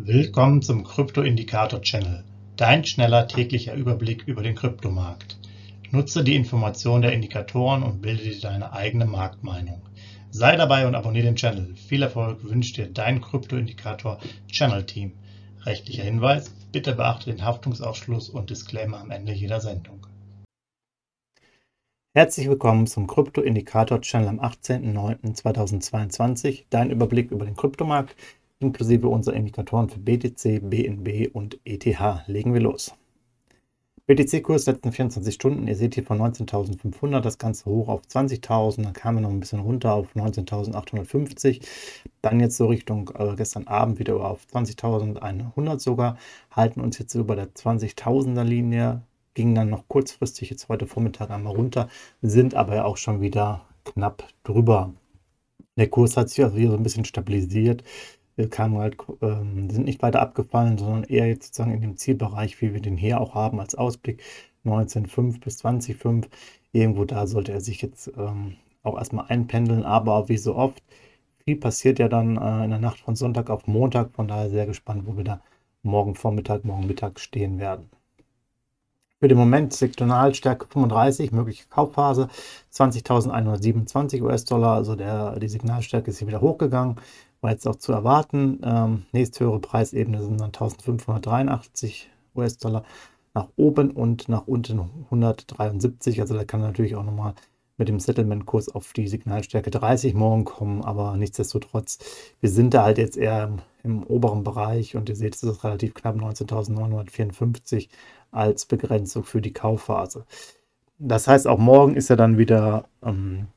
Willkommen zum Krypto-Indikator-Channel, dein schneller täglicher Überblick über den Kryptomarkt. Nutze die Informationen der Indikatoren und bilde dir deine eigene Marktmeinung. Sei dabei und abonniere den Channel. Viel Erfolg wünscht dir dein Krypto-Indikator-Channel-Team. Rechtlicher Hinweis, bitte beachte den Haftungsausschluss und Disclaimer am Ende jeder Sendung. Herzlich willkommen zum Krypto-Indikator-Channel am 18.09.2022, dein Überblick über den Kryptomarkt inklusive unserer Indikatoren für BTC, BNB und ETH. Legen wir los. BTC-Kurs letzten 24 Stunden, ihr seht hier von 19.500 das Ganze hoch auf 20.000, dann kam er noch ein bisschen runter auf 19.850, dann jetzt so Richtung äh, gestern Abend wieder auf 20.100 sogar, halten uns jetzt über der 20.000er Linie, ging dann noch kurzfristig jetzt heute Vormittag einmal runter, sind aber auch schon wieder knapp drüber. Der Kurs hat sich also hier so ein bisschen stabilisiert, kamen halt, ähm, sind nicht weiter abgefallen, sondern eher jetzt sozusagen in dem Zielbereich, wie wir den hier auch haben als Ausblick 19,5 bis 20,5. Irgendwo da sollte er sich jetzt ähm, auch erstmal einpendeln, aber wie so oft, viel passiert ja dann äh, in der Nacht von Sonntag auf Montag, von daher sehr gespannt, wo wir da morgen Vormittag, morgen Mittag stehen werden. Für den Moment Sektionalstärke 35, mögliche Kaufphase 20.127 US-Dollar, also der, die Signalstärke ist hier wieder hochgegangen war jetzt auch zu erwarten. Ähm, nächsthöhere Preisebene sind dann 1583 US-Dollar nach oben und nach unten 173. Also da kann natürlich auch nochmal mit dem Settlement-Kurs auf die Signalstärke 30 morgen kommen, aber nichtsdestotrotz, wir sind da halt jetzt eher im, im oberen Bereich und ihr seht, es ist relativ knapp 19.954 als Begrenzung für die Kaufphase. Das heißt, auch morgen ist er dann wieder ähm,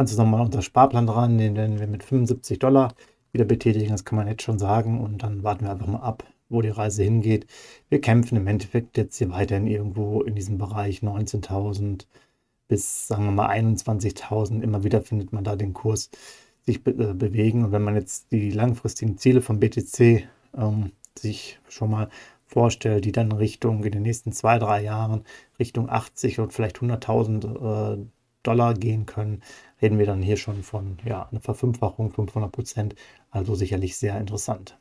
kannst du unser Sparplan dran, den werden wir mit 75 Dollar wieder betätigen, das kann man jetzt schon sagen. Und dann warten wir einfach mal ab, wo die Reise hingeht. Wir kämpfen im Endeffekt jetzt hier weiterhin irgendwo in diesem Bereich 19.000 bis, sagen wir mal, 21.000. Immer wieder findet man da den Kurs sich be äh, bewegen. Und wenn man jetzt die langfristigen Ziele vom BTC ähm, sich schon mal vorstellt, die dann Richtung in den nächsten zwei, drei Jahren Richtung 80 und vielleicht 100.000 äh, Dollar gehen können, reden wir dann hier schon von ja, einer Verfünffachung 500 Prozent, also sicherlich sehr interessant.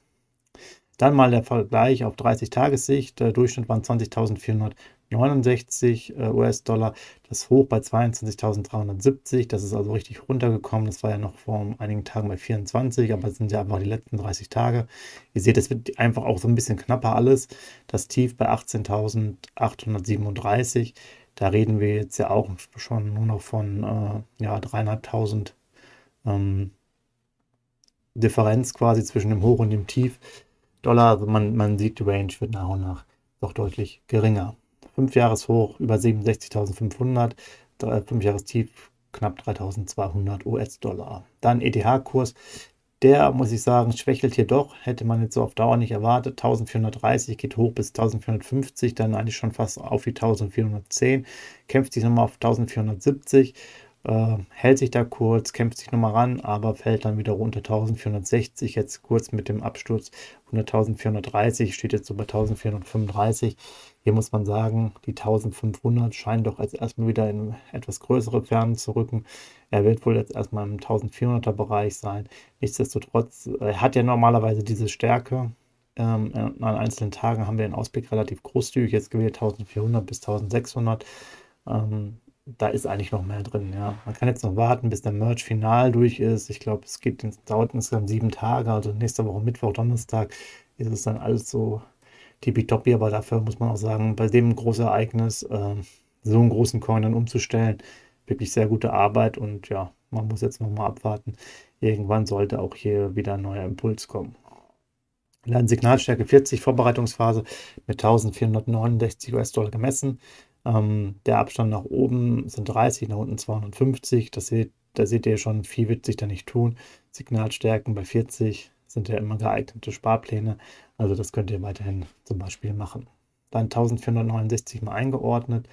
Dann mal der Vergleich auf 30-Tages-Sicht. Der Durchschnitt waren 20.469 äh, US-Dollar. Das Hoch bei 22.370. Das ist also richtig runtergekommen. Das war ja noch vor einigen Tagen bei 24, aber es sind ja einfach die letzten 30 Tage. Ihr seht, es wird einfach auch so ein bisschen knapper alles. Das Tief bei 18.837. Da reden wir jetzt ja auch schon nur noch von äh, ja, dreieinhalbtausend ähm, Differenz quasi zwischen dem Hoch und dem Tief. Dollar, also man, man sieht, die Range wird nach und nach doch deutlich geringer. 5 Jahreshoch über 67.500, 5 Jahrestief knapp 3.200 US-Dollar. Dann ETH-Kurs der, muss ich sagen, schwächelt hier doch. Hätte man jetzt so auf Dauer nicht erwartet. 1430 geht hoch bis 1450, dann eigentlich schon fast auf die 1410. Kämpft sich nochmal auf 1470, äh, hält sich da kurz, kämpft sich nochmal ran, aber fällt dann wieder runter 1460. Jetzt kurz mit dem Absturz 100.430, steht jetzt so bei 1435. Hier muss man sagen, die 1500 scheinen doch als erstmal wieder in etwas größere Fernen zu rücken. Er wird wohl jetzt erstmal im 1400er Bereich sein. Nichtsdestotrotz, er hat ja normalerweise diese Stärke. Ähm, an einzelnen Tagen haben wir den Ausblick relativ großzügig jetzt gewählt, 1400 bis 1600. Ähm, da ist eigentlich noch mehr drin. Ja. Man kann jetzt noch warten, bis der Merch final durch ist. Ich glaube, es geht, dauert insgesamt sieben Tage, also nächste Woche Mittwoch, Donnerstag ist es dann alles so tippitoppi, aber dafür muss man auch sagen, bei dem großen Ereignis äh, so einen großen Coin dann umzustellen, wirklich sehr gute Arbeit und ja, man muss jetzt nochmal abwarten. Irgendwann sollte auch hier wieder ein neuer Impuls kommen. Dann Signalstärke 40, Vorbereitungsphase mit 1469 US-Dollar gemessen. Ähm, der Abstand nach oben sind 30, nach unten 250. Das seht, da seht ihr schon, viel wird sich da nicht tun. Signalstärken bei 40 sind ja immer geeignete Sparpläne. Also das könnt ihr weiterhin zum Beispiel machen. Dann 1469 mal eingeordnet.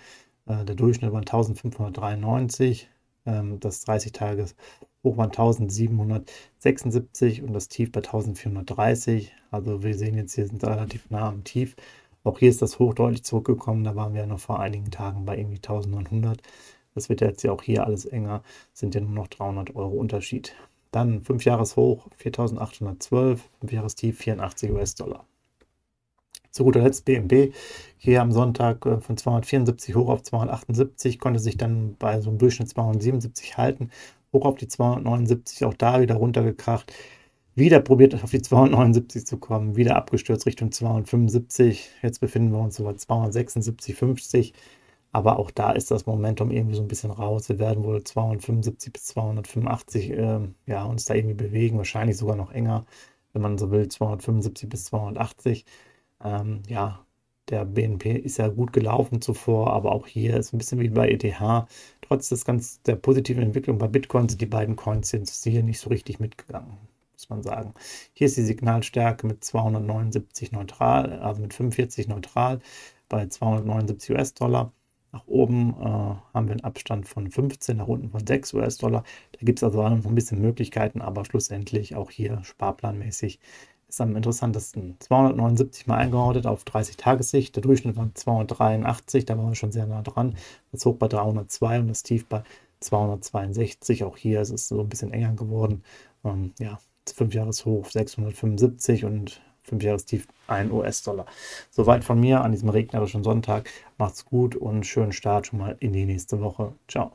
Äh, der Durchschnitt war 1593. Ähm, das 30 Tages hoch war 1776 und das Tief bei 1430. Also wir sehen jetzt hier sind relativ nah am Tief. Auch hier ist das Hoch deutlich zurückgekommen. Da waren wir ja noch vor einigen Tagen bei irgendwie 1900. Das wird jetzt ja auch hier alles enger. Sind ja nur noch 300 Euro Unterschied. Dann 5 Jahreshoch 4.812, 5 Jahrestief 84 US-Dollar. Zu guter Letzt BMB hier am Sonntag äh, von 274 hoch auf 278, konnte sich dann bei so einem Durchschnitt 277 halten, hoch auf die 279, auch da wieder runtergekracht. Wieder probiert auf die 279 zu kommen, wieder abgestürzt Richtung 275. Jetzt befinden wir uns so bei 276,50. Aber auch da ist das Momentum irgendwie so ein bisschen raus. Wir werden wohl 275 bis 285 äh, ja, uns da irgendwie bewegen, wahrscheinlich sogar noch enger, wenn man so will, 275 bis 280. Ähm, ja, der BNP ist ja gut gelaufen zuvor, aber auch hier ist ein bisschen wie bei ETH. Trotz des ganz der positiven Entwicklung bei Bitcoin sind die beiden Coins hier nicht so richtig mitgegangen, muss man sagen. Hier ist die Signalstärke mit 279 neutral, also mit 45 neutral bei 279 US-Dollar. Nach oben äh, haben wir einen Abstand von 15, nach unten von 6 US-Dollar. Da gibt es also noch ein bisschen Möglichkeiten, aber schlussendlich auch hier sparplanmäßig ist am interessantesten. 279 mal eingeordnet auf 30 Tagessicht. Der Durchschnitt war 283, da waren wir schon sehr nah dran. Das Hoch bei 302 und das Tief bei 262. Auch hier ist es so ein bisschen enger geworden. Ähm, ja, 5 Jahreshoch 675 und 5 Jahrestief 1 US-Dollar. Soweit von mir an diesem regnerischen Sonntag. Macht's gut und schönen Start schon mal in die nächste Woche. Ciao.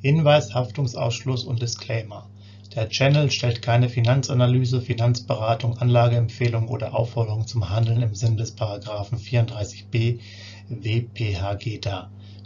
Hinweis, Haftungsausschluss und Disclaimer. Der Channel stellt keine Finanzanalyse, Finanzberatung, Anlageempfehlung oder Aufforderung zum Handeln im Sinne des § 34b WPHG dar.